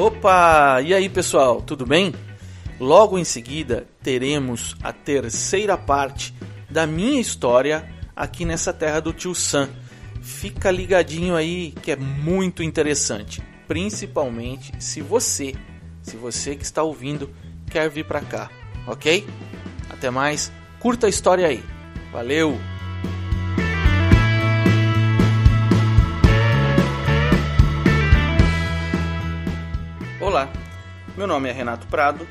Opa! E aí, pessoal, tudo bem? Logo em seguida, teremos a terceira parte da minha história aqui nessa terra do tio Sam. Fica ligadinho aí que é muito interessante, principalmente se você, se você que está ouvindo quer vir para cá, OK? Até mais, curta a história aí. Valeu. Meu nome é Renato Prado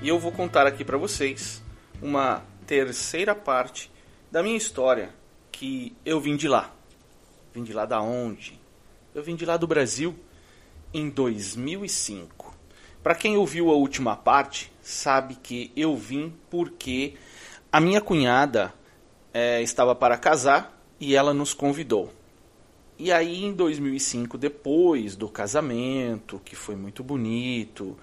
e eu vou contar aqui para vocês uma terceira parte da minha história que eu vim de lá. Vim de lá da onde? Eu vim de lá do Brasil em 2005. Para quem ouviu a última parte, sabe que eu vim porque a minha cunhada é, estava para casar e ela nos convidou. E aí em 2005, depois do casamento, que foi muito bonito,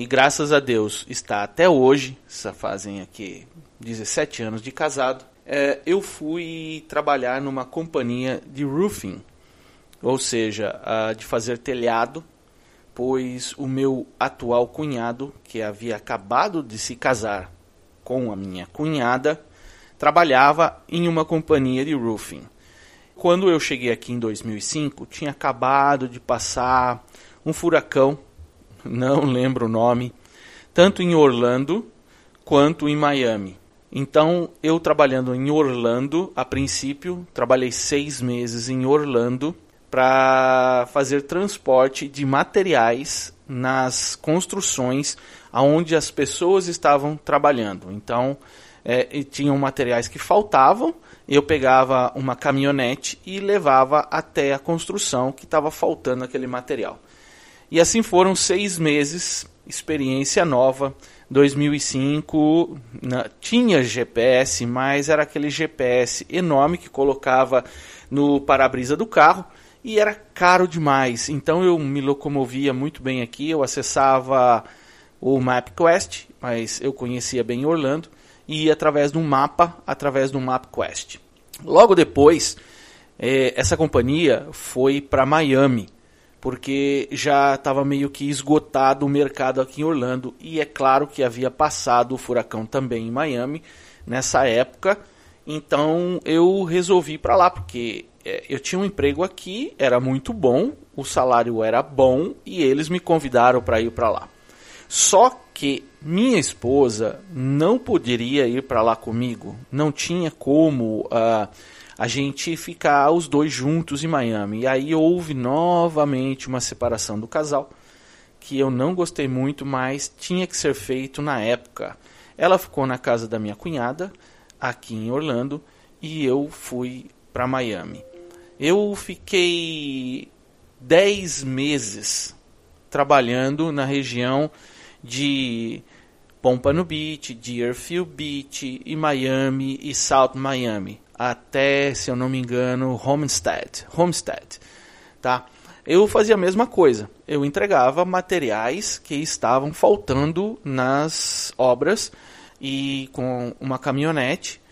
e graças a Deus está até hoje, já fazem aqui 17 anos de casado, é, eu fui trabalhar numa companhia de roofing, ou seja, de fazer telhado, pois o meu atual cunhado, que havia acabado de se casar com a minha cunhada, trabalhava em uma companhia de roofing. Quando eu cheguei aqui em 2005, tinha acabado de passar um furacão, não lembro o nome, tanto em Orlando quanto em Miami. Então, eu trabalhando em Orlando, a princípio, trabalhei seis meses em Orlando para fazer transporte de materiais nas construções aonde as pessoas estavam trabalhando. Então, é, tinham materiais que faltavam eu pegava uma caminhonete e levava até a construção que estava faltando aquele material. E assim foram seis meses, experiência nova. 2005 na, tinha GPS, mas era aquele GPS enorme que colocava no para-brisa do carro e era caro demais. Então eu me locomovia muito bem aqui, eu acessava o MapQuest, mas eu conhecia bem Orlando e através de um mapa, através do MapQuest. Logo depois, é, essa companhia foi para Miami, porque já estava meio que esgotado o mercado aqui em Orlando e é claro que havia passado o furacão também em Miami nessa época. Então eu resolvi ir para lá porque é, eu tinha um emprego aqui, era muito bom, o salário era bom e eles me convidaram para ir para lá. Só que minha esposa não poderia ir para lá comigo, não tinha como uh, a gente ficar os dois juntos em Miami. E aí houve novamente uma separação do casal, que eu não gostei muito, mas tinha que ser feito na época. Ela ficou na casa da minha cunhada, aqui em Orlando, e eu fui para Miami. Eu fiquei 10 meses trabalhando na região de Pompano Beach, Deerfield Beach e Miami e South Miami, até, se eu não me engano, Homestead, Homestead, tá? Eu fazia a mesma coisa. Eu entregava materiais que estavam faltando nas obras e com uma caminhonete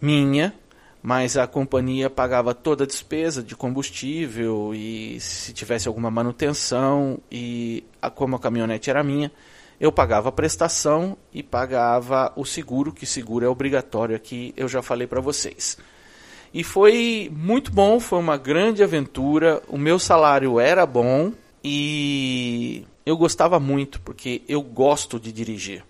minha, mas a companhia pagava toda a despesa de combustível e se tivesse alguma manutenção e a, como a caminhonete era minha, eu pagava a prestação e pagava o seguro, que seguro é obrigatório aqui, eu já falei para vocês. E foi muito bom, foi uma grande aventura. O meu salário era bom e eu gostava muito, porque eu gosto de dirigir.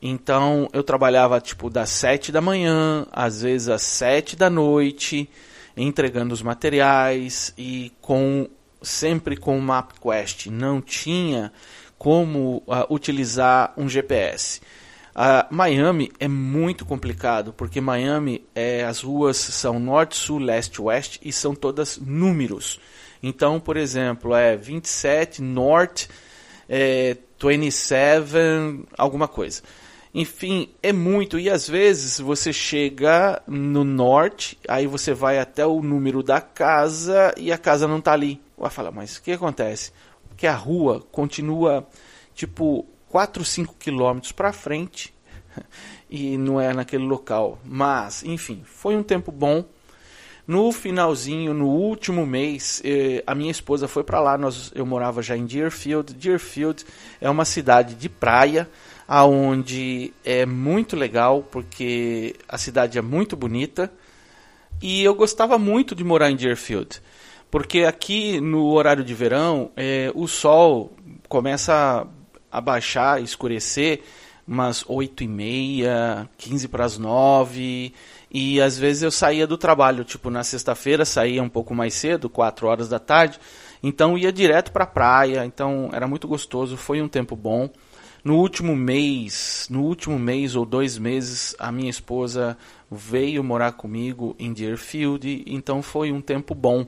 Então eu trabalhava tipo das 7 da manhã, às vezes às 7 da noite, entregando os materiais e com sempre com o MapQuest. Não tinha como uh, utilizar um GPS. Uh, Miami é muito complicado, porque Miami é, as ruas são norte, sul, leste, oeste e são todas números. Então, por exemplo, é 27 norte, é 27, alguma coisa. Enfim, é muito. E às vezes você chega no norte, aí você vai até o número da casa e a casa não está ali. Vai falar, mas o que acontece? Que a rua continua tipo 4, 5 quilômetros para frente e não é naquele local. Mas, enfim, foi um tempo bom. No finalzinho, no último mês, eh, a minha esposa foi para lá. Nós, eu morava já em Deerfield. Deerfield é uma cidade de praia, aonde é muito legal porque a cidade é muito bonita e eu gostava muito de morar em Deerfield, porque aqui no horário de verão é, o sol começa a baixar, escurecer umas 8 e meia, 15 para as 9 e às vezes eu saía do trabalho, tipo na sexta-feira saía um pouco mais cedo, 4 horas da tarde, então ia direto para a praia, então era muito gostoso, foi um tempo bom. No último mês, no último mês ou dois meses, a minha esposa veio morar comigo em Deerfield, então foi um tempo bom.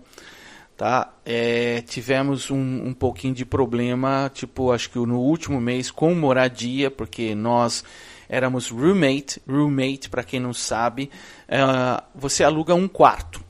Tá? É, tivemos um, um pouquinho de problema, tipo, acho que no último mês com moradia, porque nós éramos roommate. Roommate, para quem não sabe, é, você aluga um quarto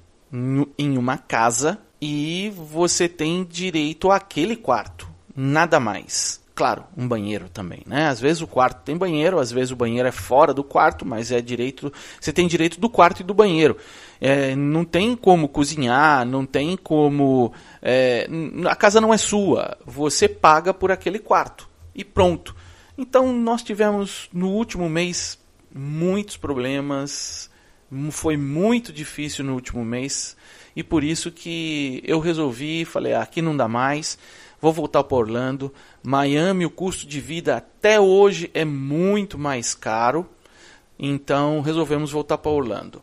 em uma casa e você tem direito àquele quarto, nada mais claro, um banheiro também, né? Às vezes o quarto tem banheiro, às vezes o banheiro é fora do quarto, mas é direito, você tem direito do quarto e do banheiro. É, não tem como cozinhar, não tem como, é, a casa não é sua, você paga por aquele quarto e pronto. Então nós tivemos no último mês muitos problemas, foi muito difícil no último mês e por isso que eu resolvi, falei, ah, aqui não dá mais vou voltar para Orlando. Miami, o custo de vida até hoje é muito mais caro, então resolvemos voltar para Orlando.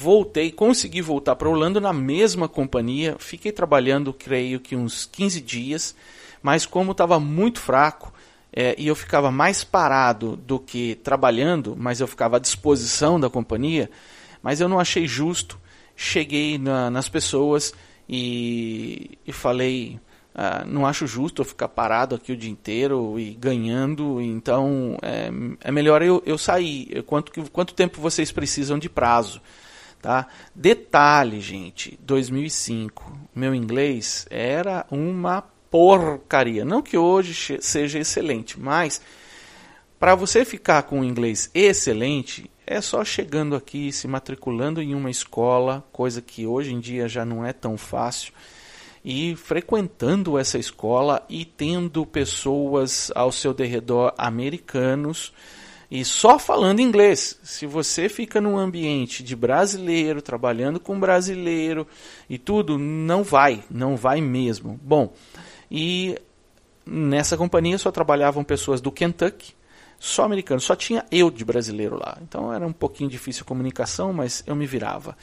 Voltei, consegui voltar para Orlando na mesma companhia, fiquei trabalhando, creio que uns 15 dias, mas como estava muito fraco é, e eu ficava mais parado do que trabalhando, mas eu ficava à disposição da companhia, mas eu não achei justo. Cheguei na, nas pessoas e, e falei: Uh, não acho justo eu ficar parado aqui o dia inteiro e ganhando, então é, é melhor eu, eu sair. Quanto, quanto tempo vocês precisam de prazo? Tá? Detalhe, gente, 2005, meu inglês era uma porcaria. Não que hoje seja excelente, mas para você ficar com um inglês excelente, é só chegando aqui, se matriculando em uma escola, coisa que hoje em dia já não é tão fácil e frequentando essa escola e tendo pessoas ao seu derredor americanos e só falando inglês. Se você fica num ambiente de brasileiro, trabalhando com brasileiro e tudo, não vai, não vai mesmo. Bom, e nessa companhia só trabalhavam pessoas do Kentucky, só americanos, só tinha eu de brasileiro lá. Então era um pouquinho difícil a comunicação, mas eu me virava.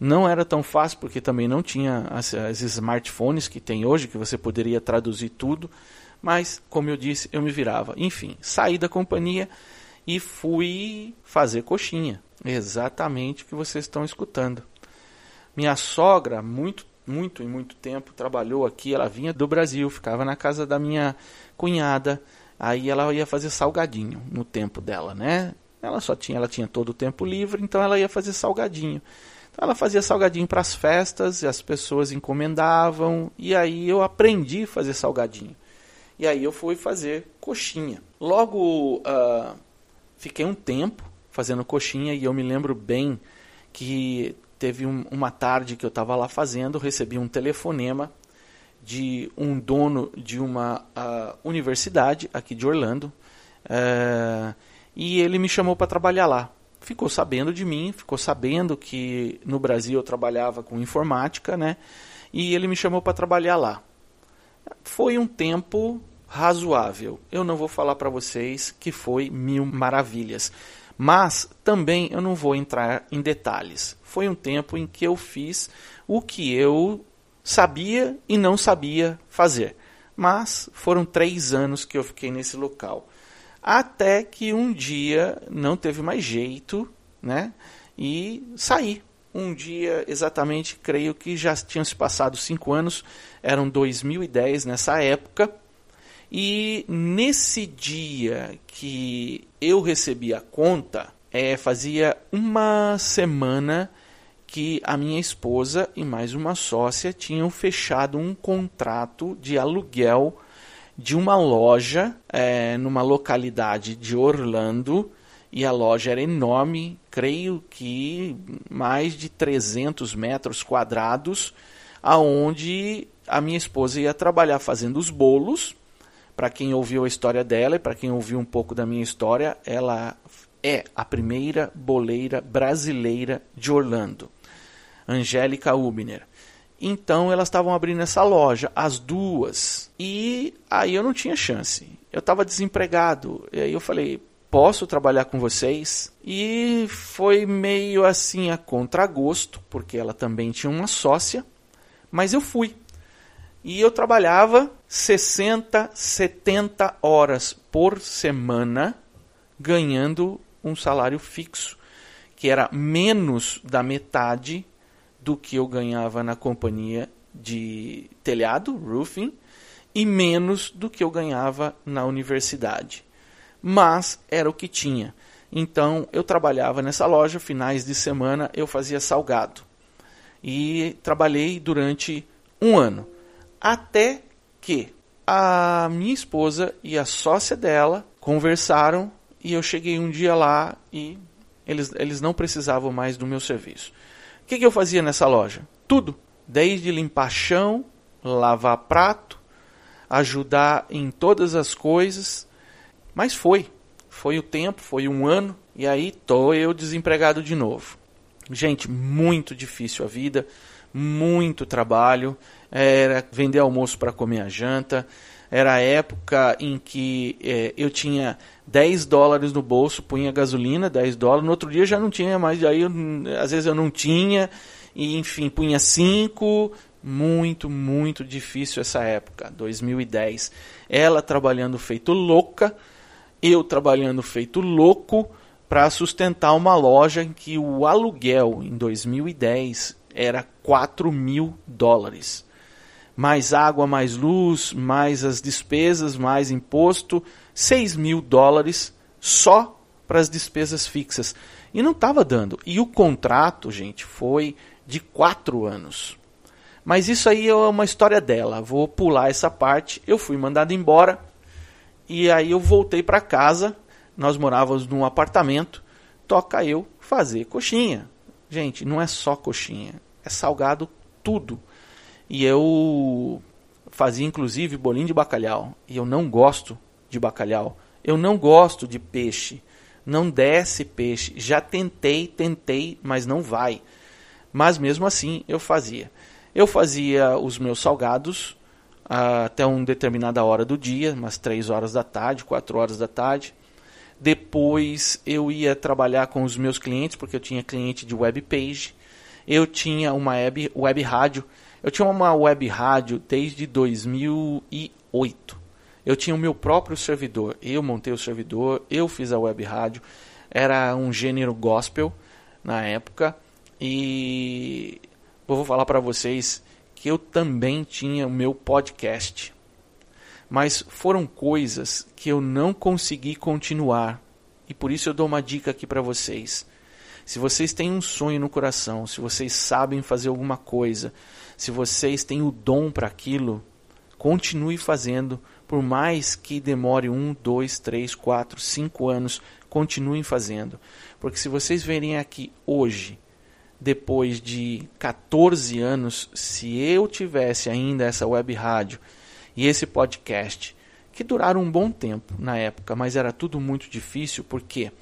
Não era tão fácil porque também não tinha as smartphones que tem hoje, que você poderia traduzir tudo. Mas, como eu disse, eu me virava. Enfim, saí da companhia e fui fazer coxinha. Exatamente o que vocês estão escutando. Minha sogra, muito, muito e muito tempo, trabalhou aqui. Ela vinha do Brasil, ficava na casa da minha cunhada. Aí ela ia fazer salgadinho no tempo dela, né? Ela só tinha, ela tinha todo o tempo livre, então ela ia fazer salgadinho. Então ela fazia salgadinho para as festas e as pessoas encomendavam e aí eu aprendi a fazer salgadinho. E aí eu fui fazer coxinha. Logo uh, fiquei um tempo fazendo coxinha e eu me lembro bem que teve um, uma tarde que eu estava lá fazendo, recebi um telefonema de um dono de uma uh, universidade aqui de Orlando uh, e ele me chamou para trabalhar lá ficou sabendo de mim, ficou sabendo que no Brasil eu trabalhava com informática, né? E ele me chamou para trabalhar lá. Foi um tempo razoável. Eu não vou falar para vocês que foi mil maravilhas, mas também eu não vou entrar em detalhes. Foi um tempo em que eu fiz o que eu sabia e não sabia fazer. Mas foram três anos que eu fiquei nesse local. Até que um dia não teve mais jeito, né? E saí. Um dia, exatamente, creio que já tinham se passado cinco anos, eram 2010 nessa época. E nesse dia que eu recebi a conta, é, fazia uma semana que a minha esposa e mais uma sócia tinham fechado um contrato de aluguel de uma loja é, numa localidade de Orlando e a loja era enorme, creio que mais de 300 metros quadrados, aonde a minha esposa ia trabalhar fazendo os bolos. Para quem ouviu a história dela e para quem ouviu um pouco da minha história, ela é a primeira boleira brasileira de Orlando, Angélica Ubner. Então elas estavam abrindo essa loja, as duas. E aí eu não tinha chance. Eu estava desempregado. E aí eu falei, posso trabalhar com vocês? E foi meio assim a contragosto, porque ela também tinha uma sócia, mas eu fui. E eu trabalhava 60, 70 horas por semana, ganhando um salário fixo, que era menos da metade do que eu ganhava na companhia de telhado, roofing, e menos do que eu ganhava na universidade. Mas era o que tinha. Então eu trabalhava nessa loja, finais de semana eu fazia salgado. E trabalhei durante um ano. Até que a minha esposa e a sócia dela conversaram e eu cheguei um dia lá e eles, eles não precisavam mais do meu serviço. O que, que eu fazia nessa loja? Tudo. Desde limpar chão, lavar prato, ajudar em todas as coisas. Mas foi. Foi o tempo, foi um ano, e aí tô eu desempregado de novo. Gente, muito difícil a vida, muito trabalho. Era vender almoço para comer a janta. Era a época em que é, eu tinha 10 dólares no bolso, punha gasolina, 10 dólares. No outro dia já não tinha mais, aí eu, às vezes eu não tinha, e enfim, punha 5. Muito, muito difícil essa época, 2010. Ela trabalhando feito louca, eu trabalhando feito louco para sustentar uma loja em que o aluguel em 2010 era 4 mil dólares. Mais água, mais luz, mais as despesas, mais imposto, 6 mil dólares só para as despesas fixas. E não estava dando. E o contrato, gente, foi de quatro anos. Mas isso aí é uma história dela. Vou pular essa parte. Eu fui mandado embora. E aí eu voltei para casa. Nós morávamos num apartamento. Toca eu fazer coxinha. Gente, não é só coxinha. É salgado tudo. E eu fazia inclusive bolinho de bacalhau. E eu não gosto de bacalhau. Eu não gosto de peixe. Não desce peixe. Já tentei, tentei, mas não vai. Mas mesmo assim eu fazia. Eu fazia os meus salgados uh, até uma determinada hora do dia, umas 3 horas da tarde, 4 horas da tarde. Depois eu ia trabalhar com os meus clientes, porque eu tinha cliente de web page. Eu tinha uma web, web rádio. Eu tinha uma web rádio desde 2008. Eu tinha o meu próprio servidor. Eu montei o servidor, eu fiz a web rádio. Era um gênero gospel na época. E eu vou falar para vocês que eu também tinha o meu podcast. Mas foram coisas que eu não consegui continuar. E por isso eu dou uma dica aqui para vocês. Se vocês têm um sonho no coração, se vocês sabem fazer alguma coisa, se vocês têm o dom para aquilo, continue fazendo, por mais que demore um, dois, três, quatro, cinco anos, continuem fazendo. Porque se vocês verem aqui hoje, depois de 14 anos, se eu tivesse ainda essa web rádio e esse podcast, que duraram um bom tempo na época, mas era tudo muito difícil porque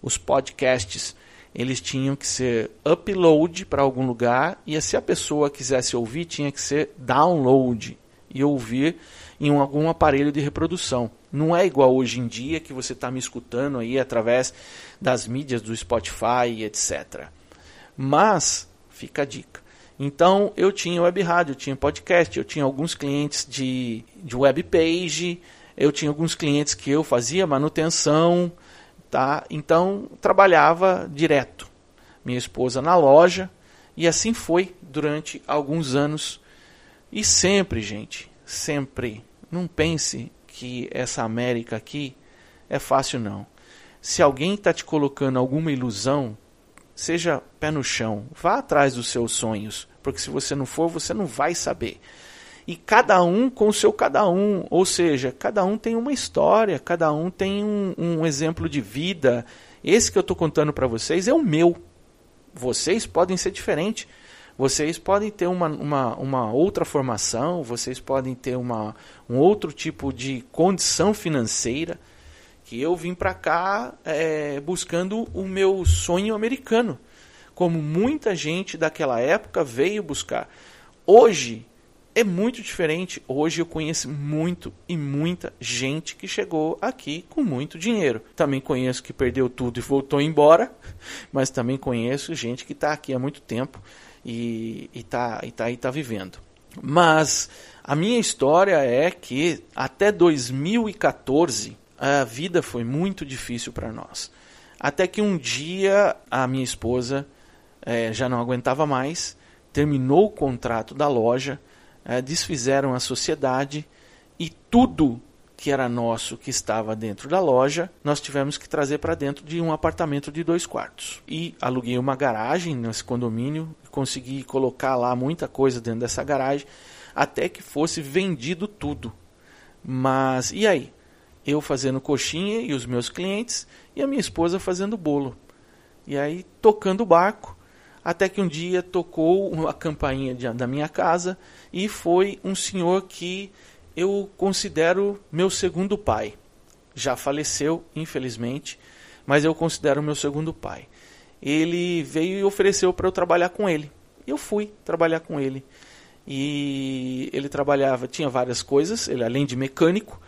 os podcasts eles tinham que ser upload para algum lugar e se a pessoa quisesse ouvir tinha que ser download e ouvir em um, algum aparelho de reprodução. Não é igual hoje em dia que você está me escutando aí através das mídias do Spotify, etc. Mas, fica a dica. Então, eu tinha web rádio, eu tinha podcast, eu tinha alguns clientes de, de web page, eu tinha alguns clientes que eu fazia manutenção, tá? Então, trabalhava direto. Minha esposa na loja, e assim foi durante alguns anos. E sempre, gente, sempre, não pense que essa América aqui é fácil, não. Se alguém está te colocando alguma ilusão, seja pé no chão, vá atrás dos seus sonhos, porque se você não for, você não vai saber. E cada um com o seu cada um, ou seja, cada um tem uma história, cada um tem um, um exemplo de vida Esse que eu estou contando para vocês é o meu. Vocês podem ser diferentes. Vocês podem ter uma, uma, uma outra formação, vocês podem ter uma, um outro tipo de condição financeira. Que eu vim para cá é, buscando o meu sonho americano, como muita gente daquela época veio buscar. Hoje é muito diferente. Hoje eu conheço muito e muita gente que chegou aqui com muito dinheiro. Também conheço que perdeu tudo e voltou embora, mas também conheço gente que está aqui há muito tempo e está e tá, e tá vivendo. Mas a minha história é que até 2014 a vida foi muito difícil para nós. Até que um dia a minha esposa é, já não aguentava mais, terminou o contrato da loja é, desfizeram a sociedade e tudo que era nosso, que estava dentro da loja, nós tivemos que trazer para dentro de um apartamento de dois quartos. E aluguei uma garagem nesse condomínio, consegui colocar lá muita coisa dentro dessa garagem, até que fosse vendido tudo. Mas e aí? Eu fazendo coxinha e os meus clientes, e a minha esposa fazendo bolo. E aí tocando o barco, até que um dia tocou uma campainha de, da minha casa e foi um senhor que eu considero meu segundo pai. Já faleceu, infelizmente, mas eu considero meu segundo pai. Ele veio e ofereceu para eu trabalhar com ele. Eu fui trabalhar com ele. E ele trabalhava, tinha várias coisas, ele além de mecânico,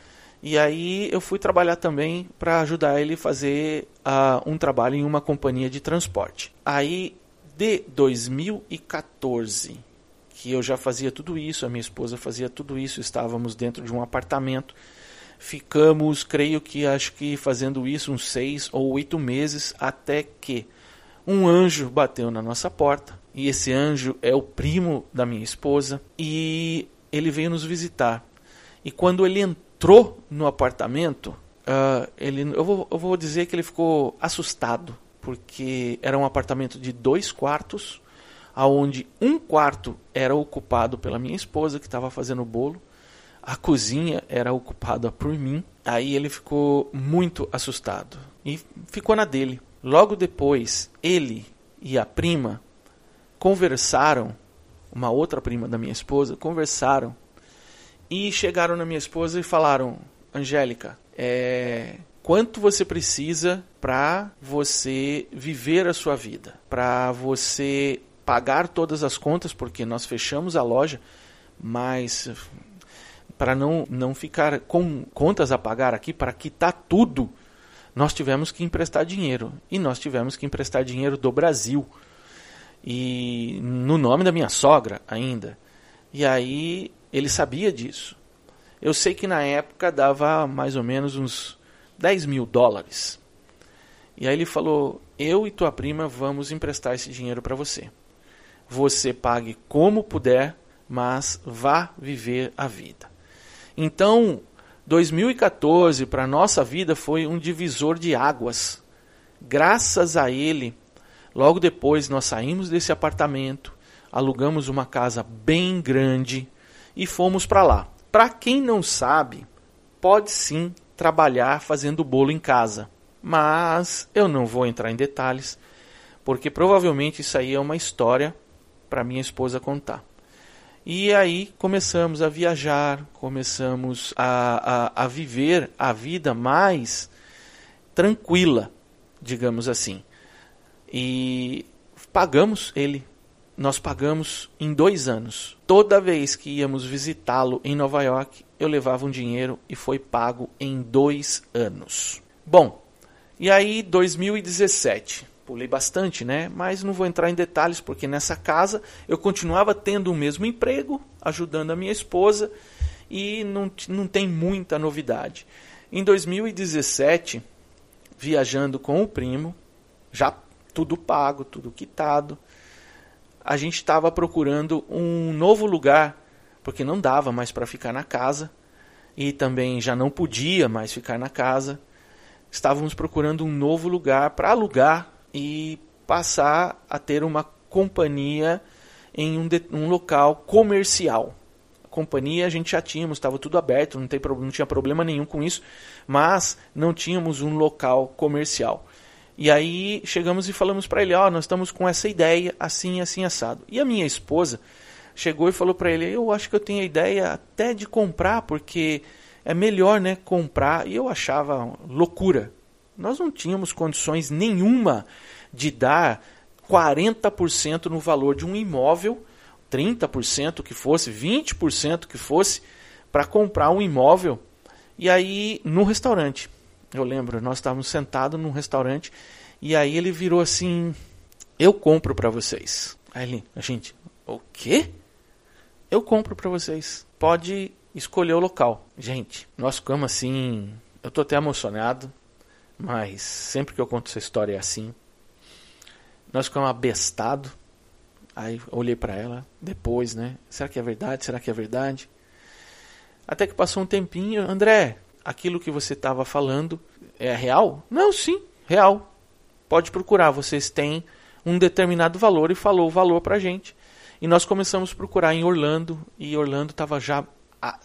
e aí eu fui trabalhar também para ajudar ele a fazer uh, um trabalho em uma companhia de transporte. Aí de 2014 que eu já fazia tudo isso, a minha esposa fazia tudo isso, estávamos dentro de um apartamento. Ficamos, creio que acho que fazendo isso uns seis ou oito meses, até que um anjo bateu na nossa porta. E esse anjo é o primo da minha esposa. E ele veio nos visitar. E quando ele entrou no apartamento, uh, ele, eu, vou, eu vou dizer que ele ficou assustado, porque era um apartamento de dois quartos aonde um quarto era ocupado pela minha esposa que estava fazendo o bolo, a cozinha era ocupada por mim. Aí ele ficou muito assustado e ficou na dele. Logo depois, ele e a prima conversaram, uma outra prima da minha esposa, conversaram e chegaram na minha esposa e falaram: Angélica, é, quanto você precisa para você viver a sua vida, para você pagar todas as contas, porque nós fechamos a loja, mas para não, não ficar com contas a pagar aqui, para quitar tudo, nós tivemos que emprestar dinheiro. E nós tivemos que emprestar dinheiro do Brasil. E no nome da minha sogra ainda. E aí ele sabia disso. Eu sei que na época dava mais ou menos uns 10 mil dólares. E aí ele falou: Eu e tua prima vamos emprestar esse dinheiro para você você pague como puder, mas vá viver a vida. Então, 2014 para nossa vida foi um divisor de águas. Graças a ele, logo depois nós saímos desse apartamento, alugamos uma casa bem grande e fomos para lá. Para quem não sabe, pode sim trabalhar fazendo bolo em casa, mas eu não vou entrar em detalhes, porque provavelmente isso aí é uma história para minha esposa contar. E aí começamos a viajar, começamos a, a, a viver a vida mais tranquila, digamos assim. E pagamos ele. Nós pagamos em dois anos. Toda vez que íamos visitá-lo em Nova York, eu levava um dinheiro e foi pago em dois anos. Bom, e aí 2017 pulei bastante, né? Mas não vou entrar em detalhes porque nessa casa eu continuava tendo o mesmo emprego, ajudando a minha esposa e não, não tem muita novidade. Em 2017, viajando com o primo, já tudo pago, tudo quitado, a gente estava procurando um novo lugar porque não dava mais para ficar na casa e também já não podia mais ficar na casa. Estávamos procurando um novo lugar para alugar e passar a ter uma companhia em um, de, um local comercial. A companhia a gente já tínhamos, estava tudo aberto, não, tem, não tinha problema nenhum com isso, mas não tínhamos um local comercial. E aí chegamos e falamos para ele, ó, oh, nós estamos com essa ideia assim, assim assado. E a minha esposa chegou e falou para ele, eu acho que eu tenho a ideia até de comprar, porque é melhor, né, comprar. E eu achava loucura. Nós não tínhamos condições nenhuma de dar 40% no valor de um imóvel, 30% que fosse, 20% que fosse, para comprar um imóvel. E aí, no restaurante, eu lembro, nós estávamos sentados num restaurante e aí ele virou assim: Eu compro para vocês. Aí ele, a gente, o quê? Eu compro para vocês. Pode escolher o local. Gente, nós ficamos assim. Eu tô até emocionado, mas sempre que eu conto essa história é assim. Nós ficamos abestados. Aí olhei para ela depois, né? Será que é verdade? Será que é verdade? Até que passou um tempinho, André, aquilo que você estava falando é real? Não, sim, real. Pode procurar, vocês têm um determinado valor e falou o valor para gente. E nós começamos a procurar em Orlando e Orlando estava já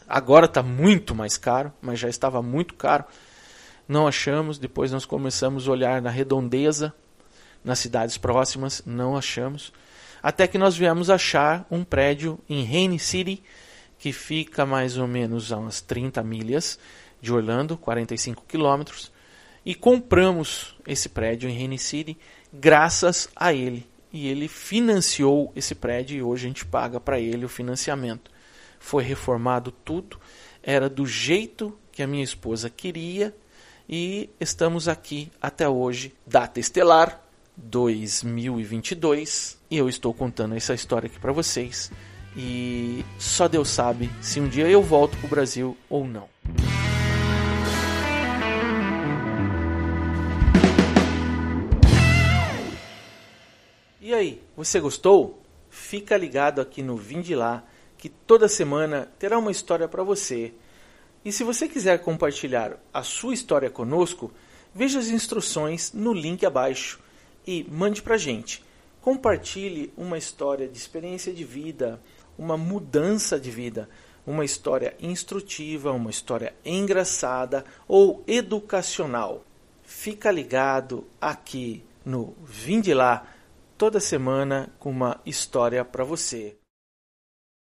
agora está muito mais caro, mas já estava muito caro. Não achamos. Depois nós começamos a olhar na redondeza, nas cidades próximas, não achamos. Até que nós viemos achar um prédio em Rainy City, que fica mais ou menos a umas 30 milhas de Orlando, 45 quilômetros, e compramos esse prédio em Rainy City graças a ele. E ele financiou esse prédio e hoje a gente paga para ele o financiamento. Foi reformado tudo, era do jeito que a minha esposa queria e estamos aqui até hoje, data estelar 2022, e eu estou contando essa história aqui para vocês. E só Deus sabe se um dia eu volto para o Brasil ou não. E aí, você gostou? Fica ligado aqui no Vim de Lá, que toda semana terá uma história para você. E se você quiser compartilhar a sua história conosco, veja as instruções no link abaixo e mande para gente. Compartilhe uma história de experiência de vida, uma mudança de vida, uma história instrutiva, uma história engraçada ou educacional. Fica ligado aqui no Vim de Lá toda semana com uma história para você.